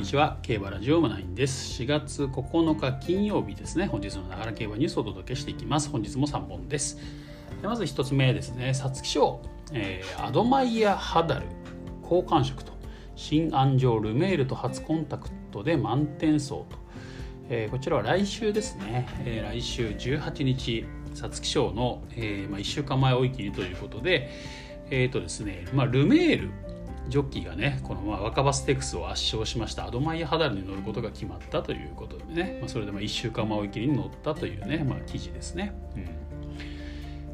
にちは。競馬ラジオマナインです。4月9日金曜日ですね。本日のながら競馬ニュースをお届けしていきます。本日も3本です。まず1つ目ですね。皐月賞、えー、アドマイヤ・ハダル好感触と。新安城ルメールと初コンタクトで満点走と、えー、こちらは来週ですね、えー、来週18日皐月賞の、えーまあ、1週間前追い切りということでえーとですねまあ、ルメールジョッキーがねこのまあ若葉ステークスを圧勝しました。アドマイヤハダルに乗ることが決まったということでね、まあ、それでまあ1週間追い切りに乗ったというね、まあ、記事ですね。うん。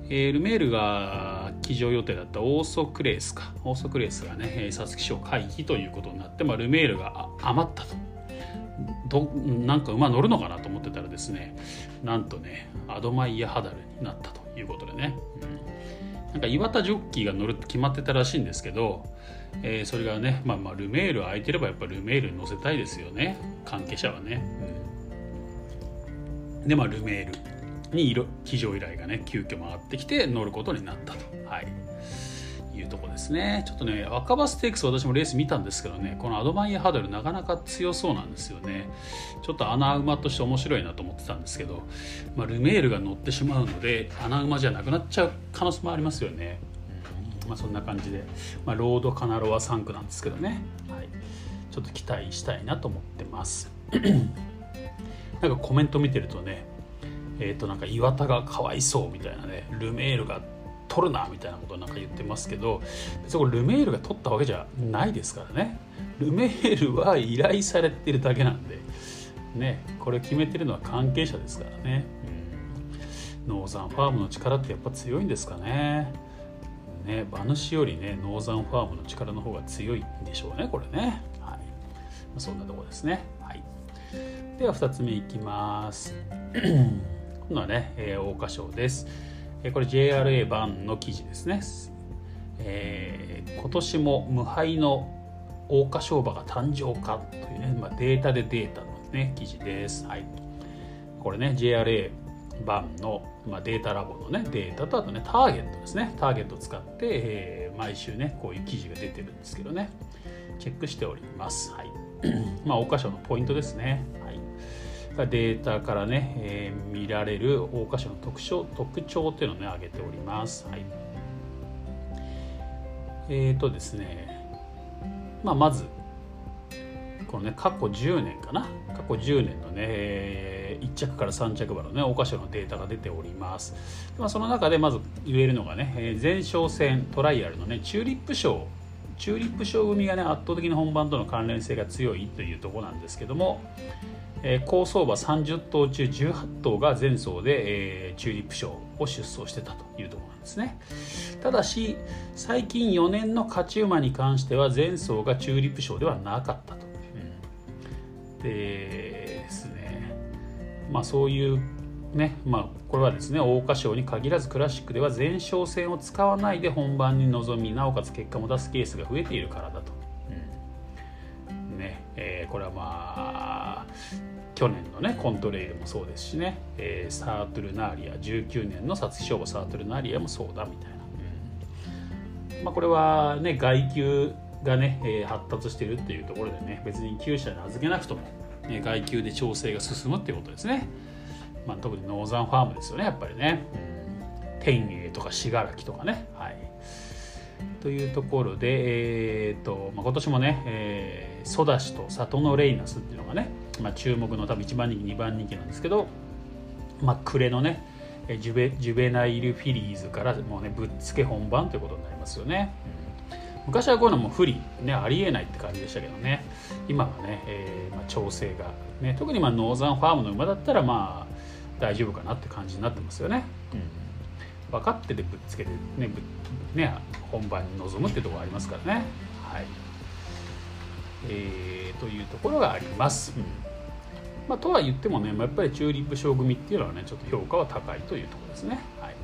えー、ルメールが騎乗予定だったオーソクレースか。オーソクレースがね皐月賞回避ということになって、まあ、ルメールが余ったと。どなんか馬乗るのかなと思ってたらですねなんとねアドマイヤハダルになったということでね、うん、なんか岩田ジョッキーが乗るって決まってたらしいんですけどえー、それがね、まあ、まあルメール空いてればやっぱルメールに載せたいですよね。関係者はね、うん、でまあルメールに騎乗依頼がね急遽回ってきて乗ることになったと、はい、いうとこですね。ちょっとね若葉ステークス私もレース見たんですけどねこのアドマイヤハードルなかなか強そうなんですよね。ちょっと穴馬として面白いなと思ってたんですけど、まあ、ルメールが乗ってしまうので穴馬じゃなくなっちゃう可能性もありますよね。まあ、そんな感じで、まあ、ロードカナロア3区なんですけどね、はい、ちょっと期待したいなと思ってます。なんかコメント見てるとねえっ、ー、となんか岩田がかわいそうみたいなねルメールが取るなみたいなことなんか言ってますけど別にこれルメールが取ったわけじゃないですからね。ルメールは依頼されてるだけなんでねこれ決めてるのは関係者ですからね、うん、ノーザンファームの力ってやっぱ強いんですかね。ね馬主よりねノーザンファームの力の方が強いんでしょうねこれね。はい。そんなとこですね。はい。では2つ目いきます。今度はね、えー、桜花賞です、え、これ JRA 版の記事ですね、えー、今年も無敗の桜花賞馬が誕生かというね、まあ、データでデータのね記事です。はい。これね JRA 版の、まあ、データラボのねデータとあとねターゲットですね。ターゲットを使って、えー、毎週ねこういう記事が出てるんですけどね。チェックしております。はい。まあ桜花賞のポイントですね。はい。データからね、えー、見られる桜花賞の特徴特徴っていうのをね挙げております。はい。えっ、ー、とですね。まあまずこのね過去10年かな。過去10年のね、1着から3着馬のね桜花賞のデータが出ております、まあ、その中でまず言えるのがね、え前哨戦トライアルのねチューリップ賞チューリップ賞組がね圧倒的に本番との関連性が強いというところなんですけども、えー、高相場30頭中18頭が前走で、えー、チューリップ賞を出走してたというところなんですね。ただし最近4年の勝ち馬に関しては前走がチューリップ賞ではなかったと、うん、でまあ、そういうねまあ、これはですね桜花賞に限らずクラシックでは前哨戦を使わないで本番に臨みなおかつ結果も出すケースが増えているからだと、うん。ねえー、これはまあ去年のねコントレイルもそうですしね、えー、サートルナーリア19年の皐月賞馬サートルナーリアもそうだみたいな、うん。まあ、これはね外球がね、えー、発達しているっていうところでね別に厩舎に預けなくとも外球で調整が進むっていうことですね、まあ、特にノーザンファームですよねやっぱりね、天栄とか信楽とかね。はい。というところで、えーとまあ、今年もね、えー、ソダシとサトノレイナスっていうのがね、まあ、注目の多分1番人気2番人気なんですけど、まあ、暮れのねジュベジュベナイルフィリーズからもうねぶっつけ本番ということになりますよね。昔はこういうのも不利、ね、ありえないって感じでしたけどね。今はね、えーまあ、調整が、ね、特にまあノーザンファームの馬だったらまあ大丈夫かなって感じになってますよね、うん、分かっててぶっつけてねね本番に臨むってところありますからね。はい。えー、というところがあります、うん。まあ、とは言ってもね、まあ、やっぱりチューリップ賞組っていうのはねちょっと評価は高いというところですね。はい、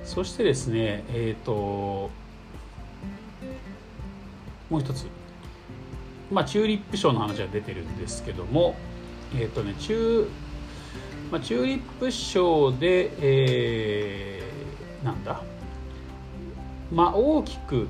うん、そしてですねえっ、ー、ともう一つ、まあ、チューリップ賞の話は出てるんですけども、えーとねチュまあ、チューリップ賞で、えー、なんだ、まあ、大きく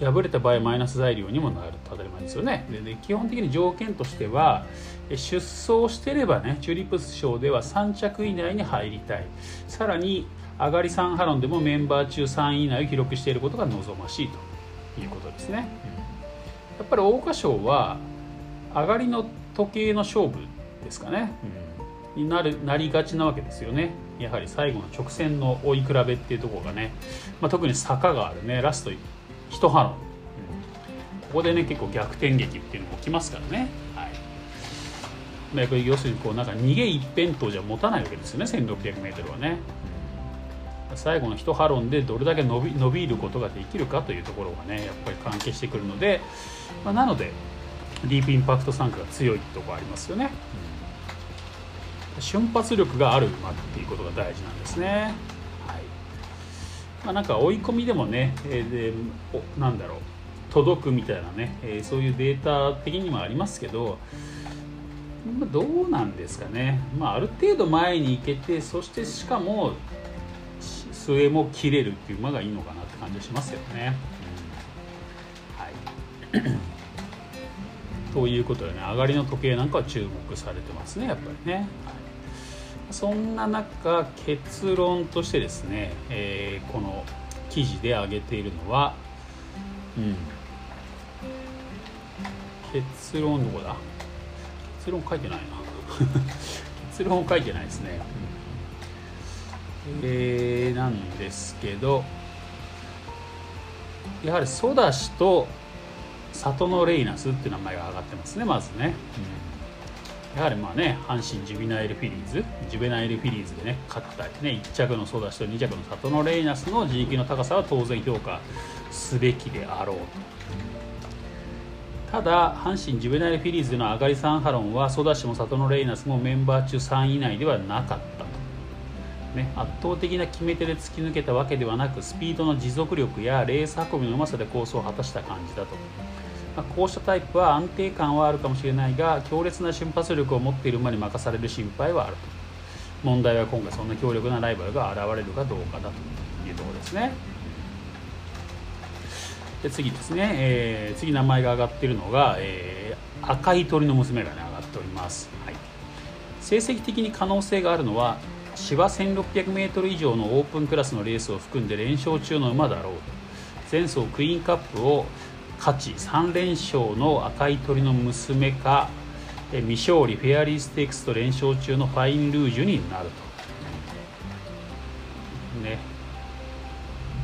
敗れた場合マイナス材料にもなると当たり前ですよね。でで基本的に条件としては出走してればねチューリップ賞では3着以内に入りたい。さらに上がり3波論でもメンバー中3位以内を記録していることが望ましいということですね。やっぱり桜花賞は上がりの時計の勝負ですかね、うん、になるなりがちなわけですよね。やはり最後の直線の追い比べっていうところがね、まあ、特に坂があるね。ラスト一波の、うん、ここでね結構逆転劇っていうのも起きますからね、はい、要するにこうなんか逃げ一辺倒じゃ持たないわけですよね。1600m はね。最後の1波論でどれだけ伸び伸びることができるかというところがねやっぱり関係してくるので、まあ、なのでディープインパクト参加が強いとこありますよね、うん、瞬発力がある馬っていうことが大事なんですね。はい、まあ、なんか追い込みでもね、えー、でおなんだろう届くみたいなね、えー、そういうデータ的にもありますけど、どうなんですかね、まあ、ある程度前に行けてそしてしかも末も切れるっていう馬がいいのかなって感じがしますよね。はい。ということでね上がりの時計なんかは注目されてますねやっぱりね。そんな中結論としてですね、えー、この記事で挙げているのは、うん、結論どこだ？結論書いてないな。結論書いてないですね、えー、なんですけどやはりソダシと里のレイナスっていう名前が上がってますねまずね、うん、やはりまあね阪神ジュビナイルフィリーズジュベナイルフィリーズでね勝ったね1着のソダシと2着の里のレイナスの自力の高さは当然評価すべきであろうと。ただ阪神ジュベナイルフィリーズでの上がりサンハロンはソダシも里のレイナスもメンバー中3位以内ではなかった。ね、圧倒的な決め手で突き抜けたわけではなくスピードの持続力やレース運びのうまさでコースを果たした感じだと、まあ、こうしたタイプは安定感はあるかもしれないが強烈な瞬発力を持っている馬に任される心配はあると。問題は今回そんな強力なライバルが現れるかどうかだと。いうところですね。で次ですね、えー、次名前が挙がっているのが、えー、赤い鳥の娘が、ね、上がっております、はい、成績的に可能性があるのは芝 1600m 以上のオープンクラスのレースを含んで連勝中の馬だろうと前走クイーンカップを勝ち3連勝の赤い鳥の娘か未勝利フェアリーステークスと連勝中のファインルージュになると。ね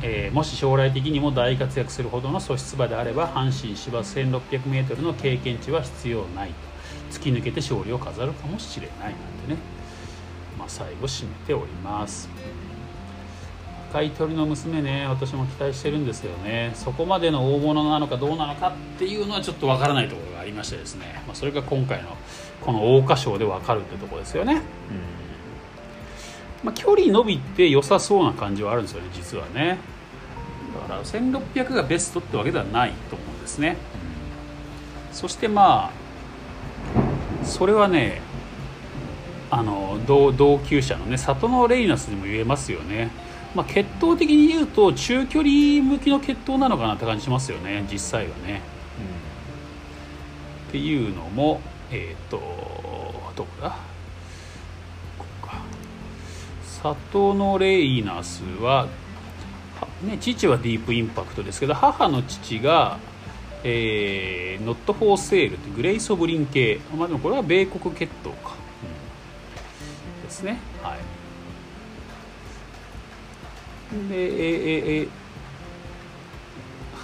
えー、もし将来的にも大活躍するほどの素質馬であれば阪神芝 1600m の経験値は必要ないと突き抜けて勝利を飾るかもしれないなんてね。まあ、最後締めております。赤い鳥の娘ね私も期待してるんですけどね。そこまでの大物なのかどうなのかっていうのはちょっとわからないところがありましてですね、まあ、それが今回のこの桜花賞でわかるってとこですよね、うん。まあ、距離伸びて良さそうな感じはあるんですよね実はね。だから1600がベストってわけではないと思うんですね、うん、そしてまあそれはねあの同厩舎のねサトノレイナスにも言えますよね、まあ、血統的に言うと中距離向きの血統なのかなって感じしますよね実際はね、うん、っていうのもえっ、ー、とどこだ？ここか。サトノレイナスはね、父はディープインパクトですけど母の父が、えー、ノット・フォー・セールってグレイソブリン系、まあ、でもこれは米国血統か。ですね。はい、でえええ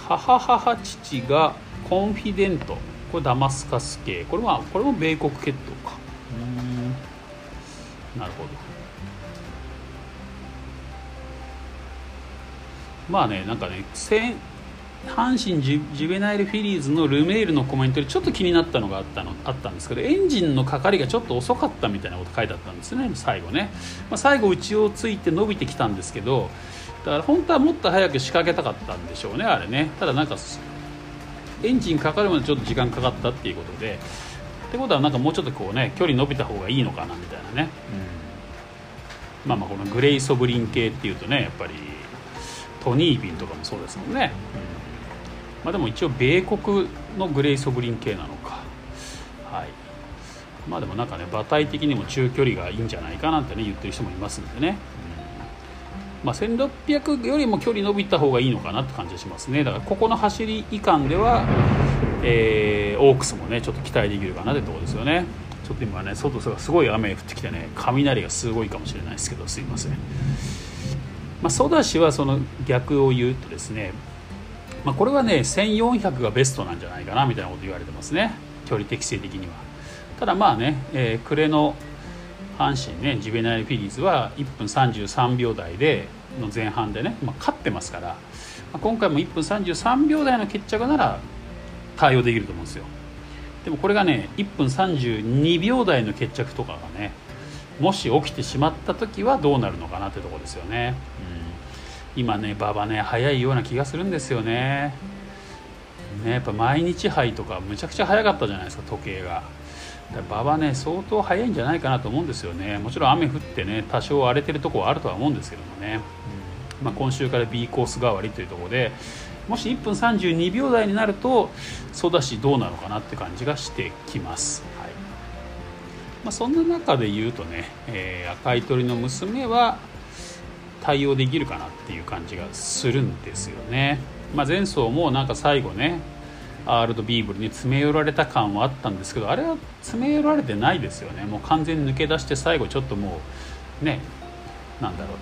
母母父がコンフィデント。これダマスカス系。これはこれも米国血統か。うん。なるほど。まあねなんかね戦阪神ジュベナイルフィリーズのルメールのコメントでちょっと気になったのがあったのあったんですけどエンジンのかかりがちょっと遅かったみたいなこと書いてあったんですよね最後ね、まあ、最後内をついて伸びてきたんですけどだから本当はもっと早く仕掛けたかったんでしょうねあれね。ただなんかエンジンかかるまでちょっと時間かかったっていうことで。ってことはなんかもうちょっとこうね距離伸びた方がいいのかなみたいなね、うん、まあまあこのグレイ・ソブリン系っていうとねやっぱりトニービンとかもそうですもんね、うん。あ、でも一応米国のグレイソブリン系なのか。はい。まあでもなんかね馬体的にも中距離がいいんじゃないかなってね言ってる人もいますんでね、うん、まあ、1600よりも距離伸びた方がいいのかなって感じがしますね。だからここの走り以下では、えー、オークスもねちょっと期待できるかなってとこですよね。ちょっと今ね外がすごい雨降ってきてね雷がすごいかもしれないですけどすいません。まあ、ソダシはその逆を言うとですね、まあ、これはね1400がベストなんじゃないかなみたいなこと言われてますね。距離適正的には。ただまあね、えー、暮れの阪神ねジベナイル・フィリーズは1分33秒台での前半でね、まあ、勝ってますから、まあ、今回も1分33秒台の決着なら対応できると思うんですよ。でもこれがね1分32秒台の決着とかがねもし起きてしまった時はどうなるのかなってとこですよね、うん、今ね馬場ね早いような気がするんですよね。ねやっぱ毎日杯とかむちゃくちゃ早かったじゃないですか時計が。馬場ね相当早いんじゃないかなと思うんですよね。もちろん雨降ってね多少荒れてるとこはあるとは思うんですけどもね、うん。まあ、今週から B コース代わりというところでもし1分32秒台になるとソダシどうなのかなって感じがしてきます。まあ、そんな中で言うとね、えー、赤い鳥の娘は対応できるかなっていう感じがするんですよね。まあ、前走もなんか最後ねアールドビーブルに詰め寄られた感はあったんですけどあれは詰め寄られてないですよねもう完全に抜け出して最後ちょっともうねなんだろ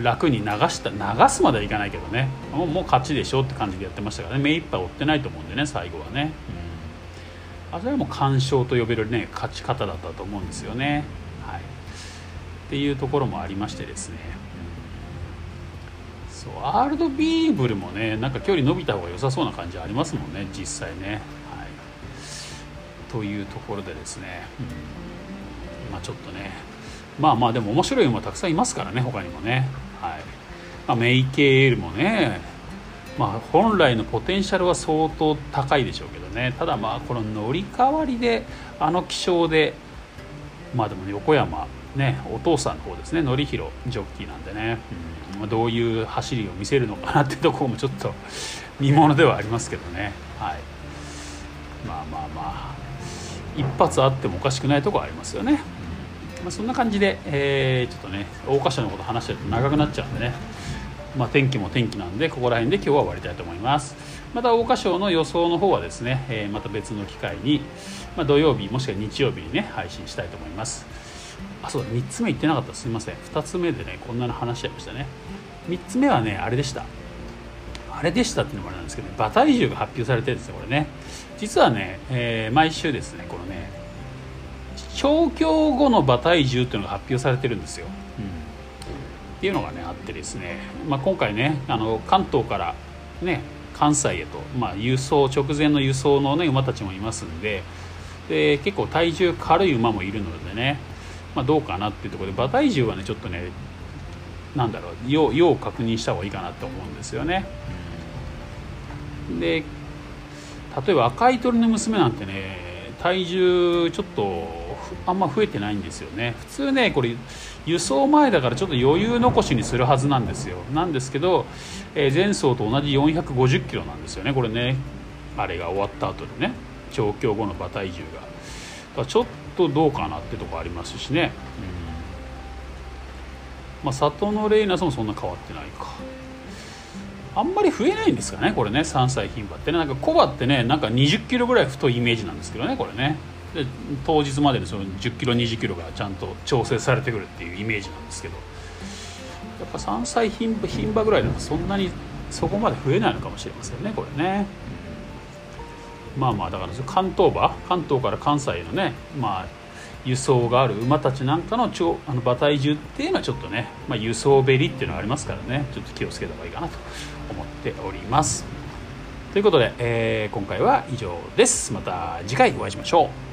う楽に流した流すまではいかないけどねもうもう勝ちでしょって感じでやってましたからね目いっぱい追ってないと思うんでね最後はね。うんあそれはもう鑑賞と呼べるね勝ち方だったと思うんですよね。っていうところもありましてですね、そうアールドビーブルもねなんか距離伸びた方が良さそうな感じありますもんね実際ね。はい、というところでですね、うん、まちょっとね。まあまあでも面白い馬たくさんいますからね他にもね。はい。まあ、メイケールもね。まあ、本来のポテンシャルは相当高いでしょうけどね。ただまあこの乗り換わりであの気象でまあでも、ね、横山ねお父さんの方ですね典弘ジョッキーなんでね、うん。まあ、どういう走りを見せるのかなってところもちょっと見ものではありますけどね。はい。まあまあまあ一発あってもおかしくないところありますよね、うん。まあ、そんな感じで、えー、ちょっとね桜花賞のこと話してると長くなっちゃうんでね。まあ、天気も天気なんでここら辺で今日は終わりたいと思いますまた桜花賞の予想の方はですね、えー、また別の機会に、まあ、土曜日もしくは日曜日にね配信したいと思います。あそうだ3つ目言ってなかった。すみません。2つ目でねこんなの話しちゃいましたね。3つ目はねあれでした。あれでしたっていうのもあれなんですけど、ね、馬体重が発表されてるんですよこれね。実はね、えー、毎週ですねこのね調教後の馬体重っていうのが発表されてるんですよ。うん。っていうのがねあってですね、まあ、今回ねあの関東からね関西へと、まあ、輸送直前の輸送の、ね、馬たちもいますんでで結構体重軽い馬もいるのでね、まあ、どうかなっていうところで馬体重はねちょっとねなんだろう要要確認した方がいいかなと思うんですよね。で例えば赤い鳥の娘なんてね体重ちょっとあんま増えてないんですよね。普通ねこれ輸送前だからちょっと余裕残しにするはずなんですよ。なんですけど、えー、前走と同じ450キロなんですよね。これね。あれが終わった後でね。調教後の馬体重が。ちょっとどうかなってとこありますしね、うん、まあ里のレイナスもそんな変わってないか。あんまり増えないんですかねこれね。3歳牝馬ってね。なんかコバってねなんか20キロぐらい太いイメージなんですけどねこれね。で当日までにその10キロ20キロがちゃんと調整されてくるっていうイメージなんですけど。やっぱ3歳牝馬ぐらいだとそんなにそこまで増えないのかもしれませんねこれね。まあまあだから関東馬関東から関西のねまあ輸送がある馬たちなんかの超あの馬体重っていうのはちょっとね、まあ、輸送べりっていうのはありますからね。ちょっと気をつけた方がいいかなと思っております。ということで、えー、今回は以上です。また次回お会いしましょう。